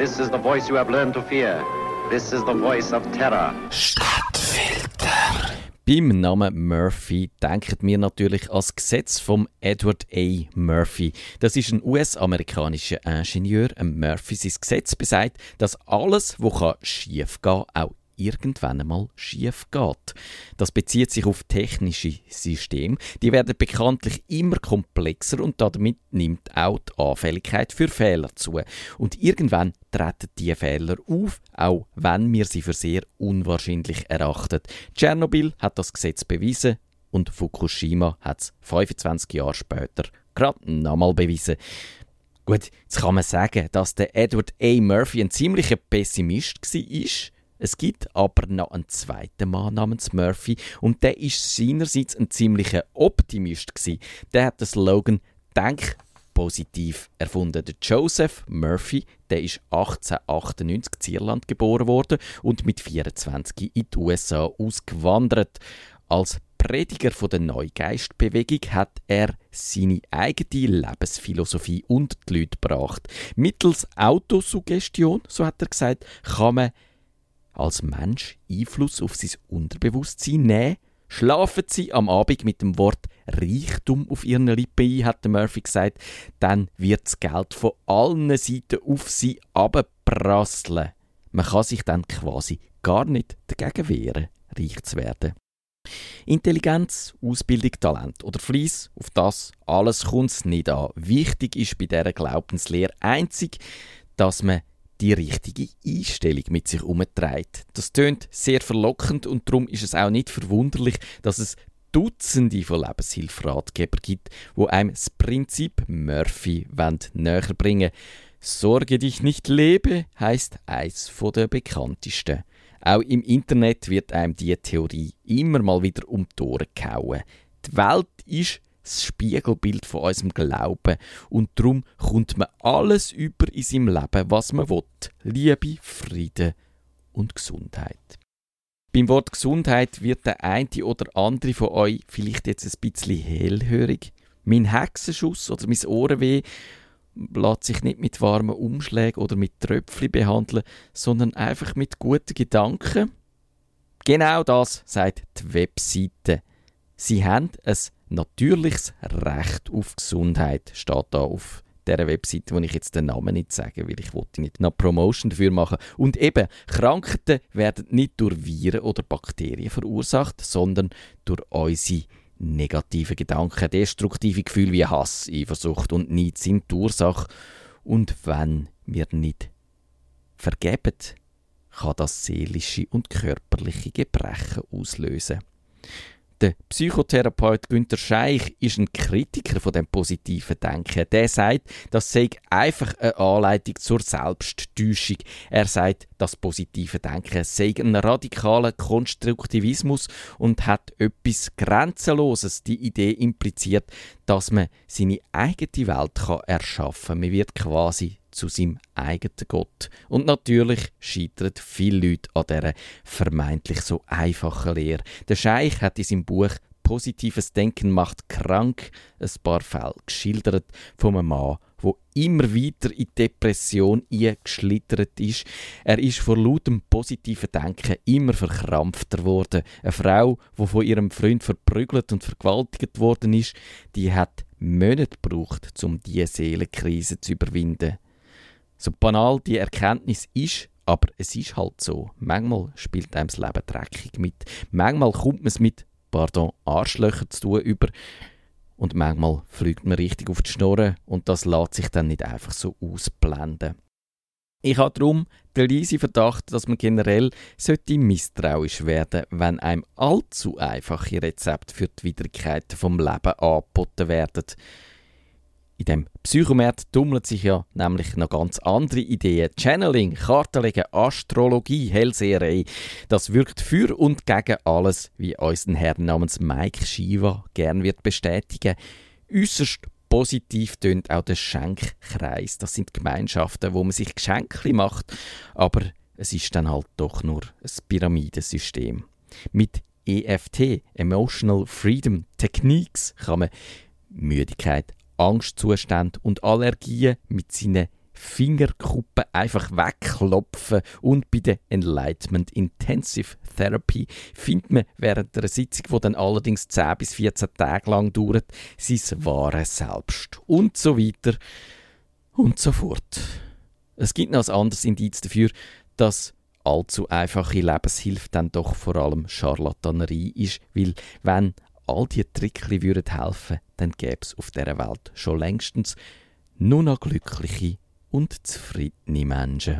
This is the voice you have learned to fear. This is the voice of terror. Stadtfilter. Beim Namen Murphy denken wir natürlich das Gesetz von Edward A. Murphy. Das ist ein US-amerikanischer Ingenieur. Murphy sein Gesetz besagt, dass alles, was schief gehen kann, auch irgendwann einmal schief geht. Das bezieht sich auf technische Systeme. Die werden bekanntlich immer komplexer und damit nimmt auch die Anfälligkeit für Fehler zu. Und irgendwann treten diese Fehler auf, auch wenn wir sie für sehr unwahrscheinlich erachten. Tschernobyl hat das Gesetz bewiesen und Fukushima hat es 25 Jahre später gerade nochmal bewiesen. Gut, jetzt kann man sagen, dass der Edward A. Murphy ein ziemlicher Pessimist war. Es gibt aber noch einen zweiten Mann namens Murphy und der ist seinerseits ein ziemlicher Optimist gewesen. Der hat den Slogan Denk positiv erfunden. Der Joseph Murphy, der ist 1898 in Irland geboren worden und mit 24 in die USA ausgewandert. Als Prediger von der Neugeistbewegung hat er seine eigene Lebensphilosophie und die Leute gebracht. Mittels Autosuggestion, so hat er gesagt, kann man als Mensch Einfluss auf sein Unterbewusstsein nehmen? Schlafen Sie am Abend mit dem Wort Reichtum auf Ihren Lippen ein, hat Murphy gesagt, dann wird das Geld von allen Seiten auf Sie abprasseln. Man kann sich dann quasi gar nicht dagegen wehren, reich zu werden. Intelligenz, Ausbildung, Talent oder Fleiss, auf das alles kommt es nicht an. Wichtig ist bei dieser Glaubenslehre einzig, dass man die richtige Einstellung mit sich umtreibt. Das tönt sehr verlockend und darum ist es auch nicht verwunderlich, dass es Dutzende von Lebenshilferatgebern gibt, wo einem das Prinzip Murphy näher bringen Sorge dich nicht lebe heißt eins der bekanntesten. Auch im Internet wird einem diese Theorie immer mal wieder um die Ohren gehauen. Die Welt ist das Spiegelbild von unserem Glauben. Und darum kommt man alles über in seinem Leben, was man will. Liebe, Frieden und Gesundheit. Beim Wort Gesundheit wird der eine oder andere von euch vielleicht jetzt ein bisschen hellhörig. Mein Hexenschuss oder mein Ohrenweh lässt sich nicht mit warmen Umschlägen oder mit Tröpfchen behandeln, sondern einfach mit guten Gedanken. Genau das sagt die Webseite. Sie haben ein natürliches Recht auf Gesundheit, steht da auf dieser Webseite, wo ich jetzt den Namen nicht sage, weil ich wollte nicht noch Promotion dafür machen. Und eben, Krankheiten werden nicht durch Viren oder Bakterien verursacht, sondern durch unsere negativen Gedanken, destruktive Gefühle wie Hass, Eifersucht und Neid sind die Ursache. Und wenn wir nicht vergeben, kann das seelische und körperliche Gebrechen auslösen. Der Psychotherapeut Günter Scheich ist ein Kritiker von dem positiven Denken. Der sagt, das sei einfach eine Anleitung zur Selbsttäuschung. Er sagt, das positive Denken sei ein radikaler Konstruktivismus und hat etwas Grenzenloses. Die Idee impliziert, dass man seine eigene Welt erschaffen kann. Man wird quasi zu seinem eigenen Gott. Und natürlich scheitern viele Leute an dieser vermeintlich so einfachen Lehre. Der Scheich hat in seinem Buch Positives Denken macht krank ein paar Fälle geschildert von einem Mann, wo immer weiter in Depression eingeschlittert ist. Er ist vor lautem positiven Denken immer verkrampfter geworden. Eine Frau, die von ihrem Freund verprügelt und vergewaltigt worden ist, die hat Monate gebraucht, um diese Seelenkrise zu überwinden. So banal die Erkenntnis ist, aber es ist halt so. Manchmal spielt einem das Leben dreckig mit. Manchmal kommt man es mit, pardon, Arschlöcher zu tun über. Und manchmal fliegt man richtig auf die Schnurren und das lässt sich dann nicht einfach so ausblenden. Ich habe darum den leisen Verdacht, dass man generell sollte misstrauisch werden wenn einem allzu einfache Rezepte für die Widrigkeiten vom Leben angeboten werden. In dem Psychomarkt tummeln sich ja nämlich noch ganz andere Ideen. Channeling, Kartenlegen, Astrologie, Hellseherei. Das wirkt für und gegen alles, wie unseren Herrn namens Mike Shiva gern wird bestätigen. Äußerst positiv tönt auch der Schenkkreis. Das sind Gemeinschaften, wo man sich Geschenke macht, aber es ist dann halt doch nur ein Pyramidensystem. Mit EFT, Emotional Freedom Techniques, kann man Müdigkeit, Angstzustände und Allergien mit seinen Fingerkuppen einfach wegklopfen. Und bei der Enlightenment Intensive Therapy findet man während einer Sitzung, die dann allerdings 10 bis 14 Tage lang dauert, sein wahres Selbst. Und so weiter und so fort. Es gibt noch ein anderes Indiz dafür, dass allzu einfache Lebenshilfe dann doch vor allem Scharlatanerie ist, weil wenn all die Trickli würden helfen, dann gäbe es auf dieser Welt schon längstens nur noch glückliche und zufriedene Menschen.